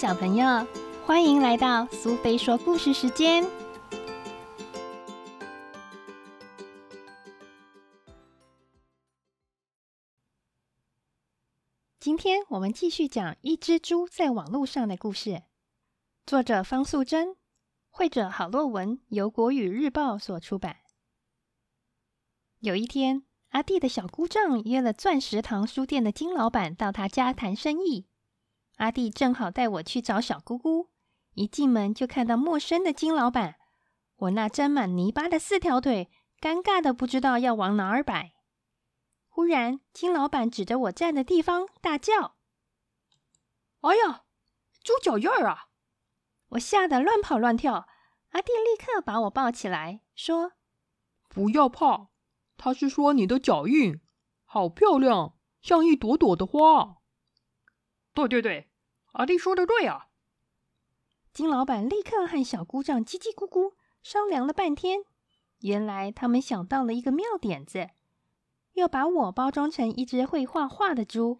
小朋友，欢迎来到苏菲说故事时间。今天我们继续讲一只猪在网络上的故事。作者方素珍，绘者郝洛文，由国语日报所出版。有一天，阿弟的小姑丈约了钻石堂书店的金老板到他家谈生意。阿弟正好带我去找小姑姑，一进门就看到陌生的金老板，我那沾满泥巴的四条腿，尴尬的不知道要往哪儿摆。忽然，金老板指着我站的地方大叫：“哎呀，猪脚印儿啊！”我吓得乱跑乱跳。阿弟立刻把我抱起来，说：“不要怕。”他是说你的脚印好漂亮，像一朵朵的花。对对对，阿弟说的对啊！金老板立刻和小姑丈叽叽咕咕商量了半天，原来他们想到了一个妙点子，要把我包装成一只会画画的猪。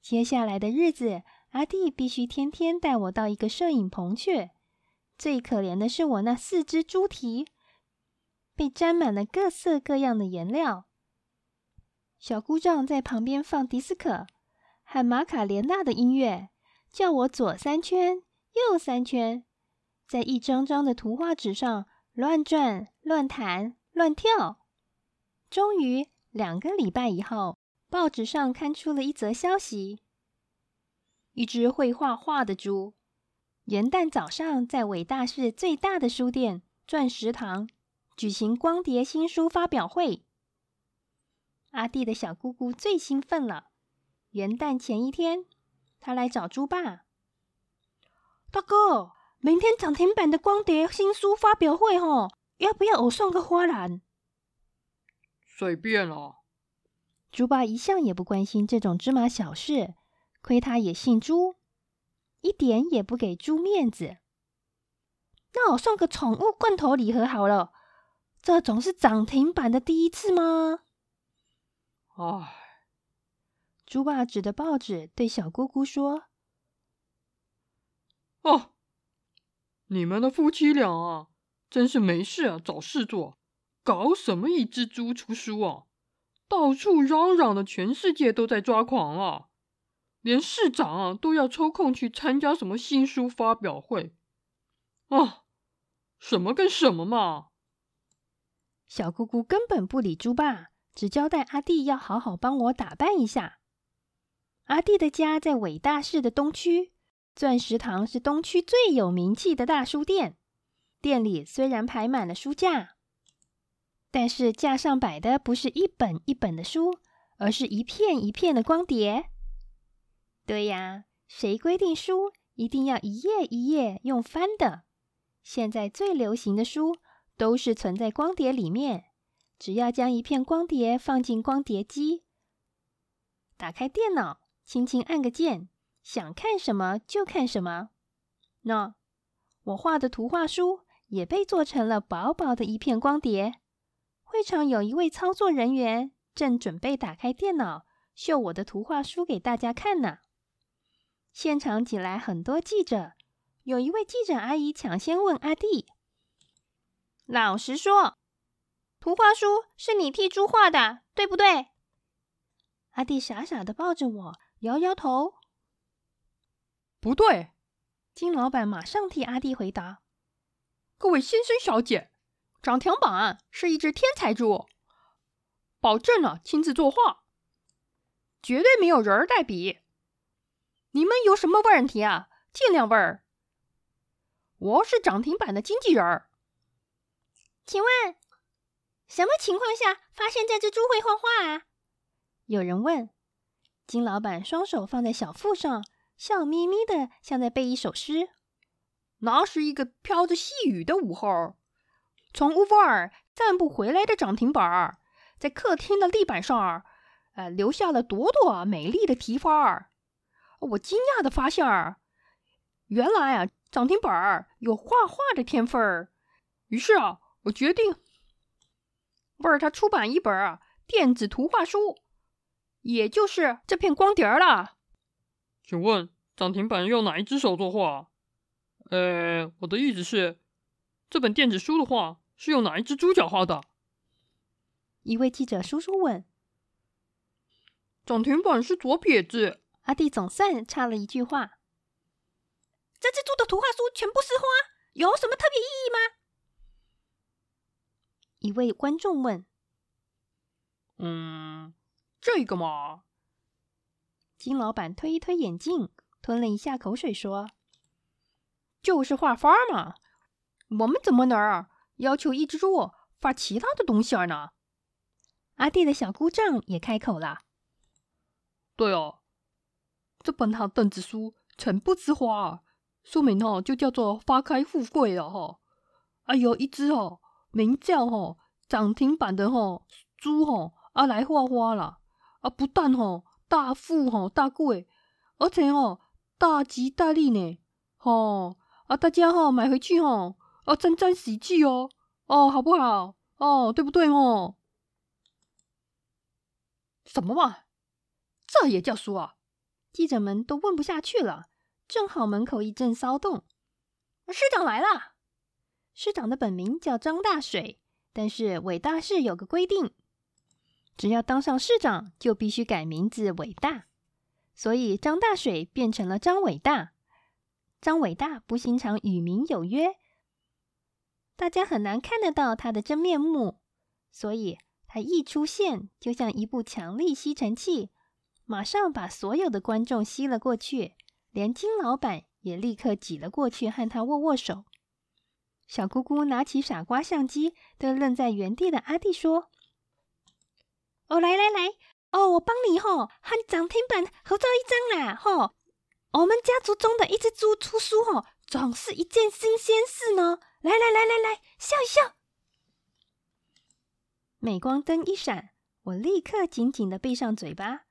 接下来的日子，阿弟必须天天带我到一个摄影棚去。最可怜的是我那四只猪蹄。被沾满了各色各样的颜料。小姑丈在旁边放迪斯科和马卡莲娜的音乐，叫我左三圈，右三圈，在一张张的图画纸上乱转、乱弹、乱跳。终于，两个礼拜以后，报纸上刊出了一则消息：一只会画画的猪，元旦早上在伟大市最大的书店——钻石堂。举行光碟新书发表会，阿弟的小姑姑最兴奋了。元旦前一天，他来找猪爸大哥：“明天涨停板的光碟新书发表会，吼，要不要我送个花篮？”随便啊。猪爸一向也不关心这种芝麻小事，亏他也姓猪，一点也不给猪面子。那我送个宠物罐头礼盒好了。这总是涨停板的第一次吗？唉，猪爸指着报纸对小姑姑说：“哦，你们的夫妻俩啊，真是没事啊找事做，搞什么一只猪出书啊？到处嚷嚷的，全世界都在抓狂啊！连市长啊都要抽空去参加什么新书发表会啊？什么跟什么嘛！”小姑姑根本不理猪爸，只交代阿弟要好好帮我打扮一下。阿弟的家在伟大市的东区，钻石堂是东区最有名气的大书店。店里虽然排满了书架，但是架上摆的不是一本一本的书，而是一片一片的光碟。对呀，谁规定书一定要一页一页用翻的？现在最流行的书。都是存在光碟里面，只要将一片光碟放进光碟机，打开电脑，轻轻按个键，想看什么就看什么。那我画的图画书也被做成了薄薄的一片光碟。会场有一位操作人员正准备打开电脑秀我的图画书给大家看呢。现场挤来很多记者，有一位记者阿姨抢先问阿弟。老实说，图画书是你替猪画的，对不对？阿弟傻傻的抱着我，摇摇头。不对。金老板马上替阿弟回答：“各位先生小姐，涨停板是一只天才猪，保证了亲自作画，绝对没有人儿代笔。你们有什么问题啊？尽量问。我是涨停板的经纪人儿。”请问，什么情况下发现这只猪会画画啊？有人问。金老板双手放在小腹上，笑眯眯的，像在背一首诗。那是一个飘着细雨的午后，从乌弗尔散步回来的涨停板，在客厅的地板上，呃，留下了朵朵美丽的蹄花儿。我惊讶的发现，原来啊，涨停板有画画的天分儿。于是啊。我决定为他出版一本电子图画书，也就是这片光碟了。请问涨停板用哪一只手作画？呃，我的意思是，这本电子书的画是用哪一只猪脚画的？一位记者叔叔问。涨停板是左撇子。阿弟总算插了一句话。这只猪的图画书全部是花，有什么特别意义吗？一位观众问。嗯，这个嘛。金老板推一推眼镜，吞了一下口水，说：“就是画花嘛。我们怎么能要求一只猪画其他的东西呢？”阿弟的小姑丈也开口了：“对哦，这本好邓子书全部是花，书名哦就叫做‘花开富贵’了哈。哎呦，一只哦，名叫哦涨停板的哦猪哦啊来画花了啊，不但吼。”大富吼大贵，而且吼大吉大利呢，吼啊大家吼买回去吼啊沾沾喜气哦哦好不好哦对不对哦？什么嘛？这也叫书啊？记者们都问不下去了，正好门口一阵骚动。市长来了。市长的本名叫张大水，但是伟大市有个规定。只要当上市长，就必须改名字伟大，所以张大水变成了张伟大。张伟大不经常与民有约，大家很难看得到他的真面目，所以他一出现，就像一部强力吸尘器，马上把所有的观众吸了过去，连金老板也立刻挤了过去和他握握手。小姑姑拿起傻瓜相机，对愣在原地的阿弟说。哦，来来来，哦，我帮你吼，和涨停板合照一张啦，吼！我们家族中的一只猪出书吼，总是一件新鲜事呢。来来来来来，笑一笑。镁光灯一闪，我立刻紧紧的闭上嘴巴，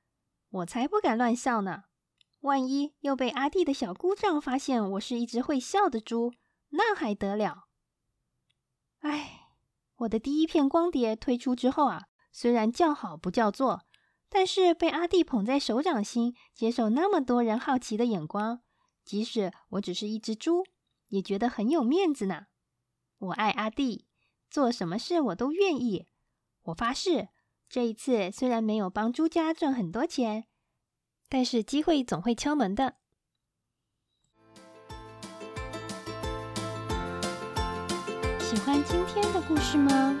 我才不敢乱笑呢。万一又被阿弟的小姑丈发现我是一只会笑的猪，那还得了？哎，我的第一片光碟推出之后啊。虽然叫好不叫座，但是被阿弟捧在手掌心，接受那么多人好奇的眼光，即使我只是一只猪，也觉得很有面子呢。我爱阿弟，做什么事我都愿意。我发誓，这一次虽然没有帮朱家赚很多钱，但是机会总会敲门的。喜欢今天的故事吗？